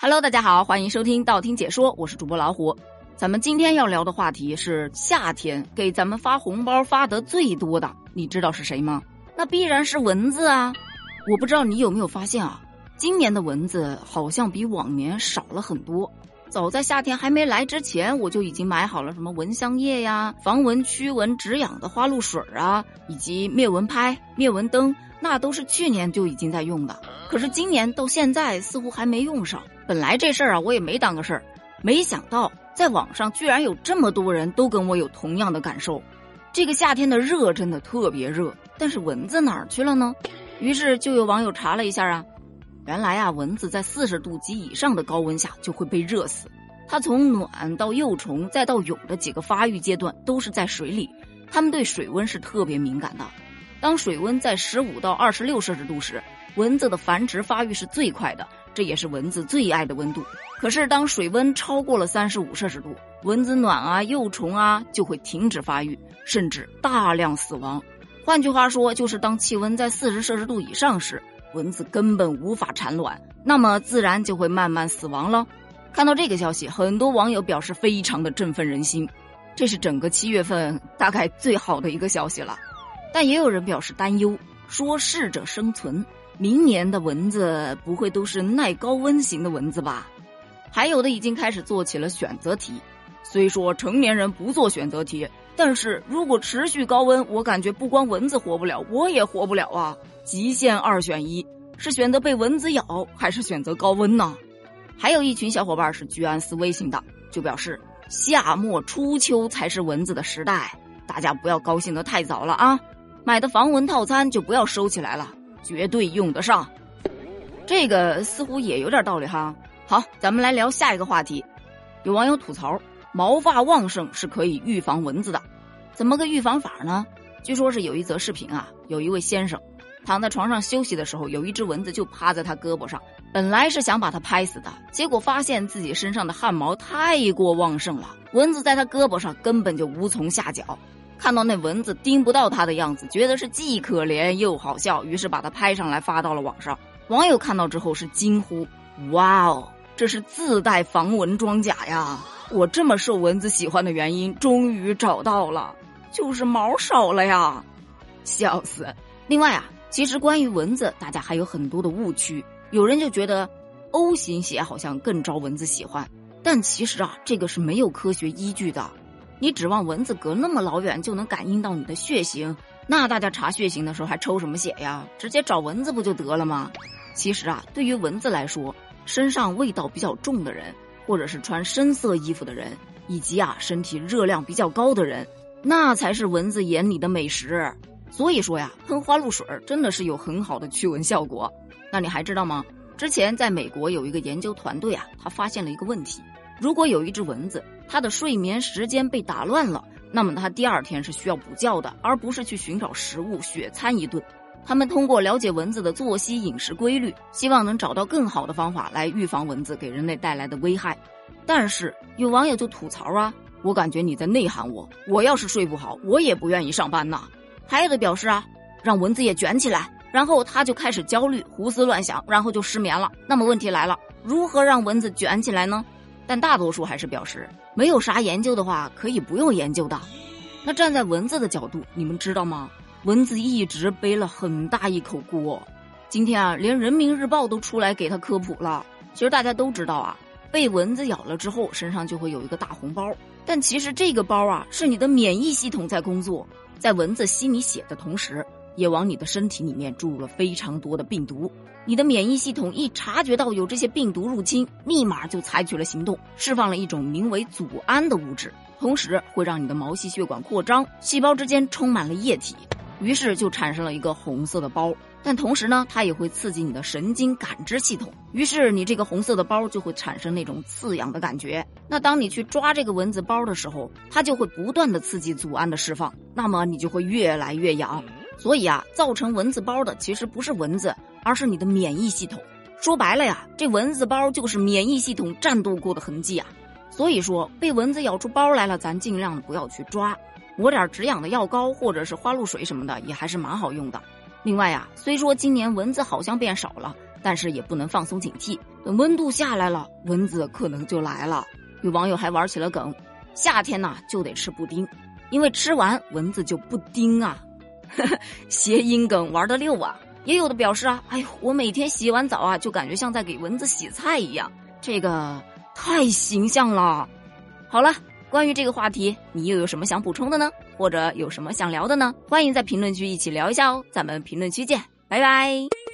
Hello，大家好，欢迎收听道听解说，我是主播老虎。咱们今天要聊的话题是夏天给咱们发红包发的最多的，你知道是谁吗？那必然是蚊子啊！我不知道你有没有发现啊，今年的蚊子好像比往年少了很多。早在夏天还没来之前，我就已经买好了什么蚊香液呀、防蚊驱蚊止痒的花露水啊，以及灭蚊拍、灭蚊灯，那都是去年就已经在用的。可是今年到现在似乎还没用上。本来这事儿啊，我也没当个事儿，没想到在网上居然有这么多人都跟我有同样的感受。这个夏天的热真的特别热，但是蚊子哪儿去了呢？于是就有网友查了一下啊，原来啊，蚊子在四十度及以上的高温下就会被热死。它从卵到幼虫再到蛹的几个发育阶段都是在水里，它们对水温是特别敏感的。当水温在十五到二十六摄氏度时，蚊子的繁殖发育是最快的。这也是蚊子最爱的温度。可是，当水温超过了三十五摄氏度，蚊子卵啊、幼虫啊就会停止发育，甚至大量死亡。换句话说，就是当气温在四十摄氏度以上时，蚊子根本无法产卵，那么自然就会慢慢死亡了。看到这个消息，很多网友表示非常的振奋人心，这是整个七月份大概最好的一个消息了。但也有人表示担忧，说适者生存。明年的蚊子不会都是耐高温型的蚊子吧？还有的已经开始做起了选择题。虽说成年人不做选择题，但是如果持续高温，我感觉不光蚊子活不了，我也活不了啊！极限二选一，是选择被蚊子咬，还是选择高温呢？还有一群小伙伴是居安思危型的，就表示夏末初秋才是蚊子的时代，大家不要高兴的太早了啊！买的防蚊套餐就不要收起来了。绝对用得上，这个似乎也有点道理哈。好，咱们来聊下一个话题。有网友吐槽，毛发旺盛是可以预防蚊子的，怎么个预防法呢？据说是有一则视频啊，有一位先生躺在床上休息的时候，有一只蚊子就趴在他胳膊上，本来是想把他拍死的，结果发现自己身上的汗毛太过旺盛了，蚊子在他胳膊上根本就无从下脚。看到那蚊子叮不到他的样子，觉得是既可怜又好笑，于是把它拍上来发到了网上。网友看到之后是惊呼：“哇哦，这是自带防蚊装甲呀！我这么受蚊子喜欢的原因终于找到了，就是毛少了呀！”笑死。另外啊，其实关于蚊子，大家还有很多的误区。有人就觉得 O 型血好像更招蚊子喜欢，但其实啊，这个是没有科学依据的。你指望蚊子隔那么老远就能感应到你的血型？那大家查血型的时候还抽什么血呀？直接找蚊子不就得了吗？其实啊，对于蚊子来说，身上味道比较重的人，或者是穿深色衣服的人，以及啊身体热量比较高的人，那才是蚊子眼里的美食。所以说呀，喷花露水真的是有很好的驱蚊效果。那你还知道吗？之前在美国有一个研究团队啊，他发现了一个问题。如果有一只蚊子，它的睡眠时间被打乱了，那么它第二天是需要补觉的，而不是去寻找食物血餐一顿。他们通过了解蚊子的作息饮食规律，希望能找到更好的方法来预防蚊子给人类带来的危害。但是有网友就吐槽啊，我感觉你在内涵我，我要是睡不好，我也不愿意上班呐。还有的表示啊，让蚊子也卷起来，然后他就开始焦虑、胡思乱想，然后就失眠了。那么问题来了，如何让蚊子卷起来呢？但大多数还是表示没有啥研究的话，可以不用研究的。那站在蚊子的角度，你们知道吗？蚊子一直背了很大一口锅。今天啊，连人民日报都出来给他科普了。其实大家都知道啊，被蚊子咬了之后，身上就会有一个大红包。但其实这个包啊，是你的免疫系统在工作，在蚊子吸你血的同时。也往你的身体里面注入了非常多的病毒，你的免疫系统一察觉到有这些病毒入侵，立马就采取了行动，释放了一种名为组胺的物质，同时会让你的毛细血管扩张，细胞之间充满了液体，于是就产生了一个红色的包。但同时呢，它也会刺激你的神经感知系统，于是你这个红色的包就会产生那种刺痒的感觉。那当你去抓这个蚊子包的时候，它就会不断的刺激组胺的释放，那么你就会越来越痒。所以啊，造成蚊子包的其实不是蚊子，而是你的免疫系统。说白了呀，这蚊子包就是免疫系统战斗过的痕迹啊。所以说，被蚊子咬出包来了，咱尽量不要去抓，抹点止痒的药膏或者是花露水什么的，也还是蛮好用的。另外呀，虽说今年蚊子好像变少了，但是也不能放松警惕。等温度下来了，蚊子可能就来了。有网友还玩起了梗：夏天呐就得吃布丁，因为吃完蚊子就不叮啊。谐音梗玩的溜啊！也有的表示啊，哎呦，我每天洗完澡啊，就感觉像在给蚊子洗菜一样，这个太形象了。好了，关于这个话题，你又有什么想补充的呢？或者有什么想聊的呢？欢迎在评论区一起聊一下哦。咱们评论区见，拜拜。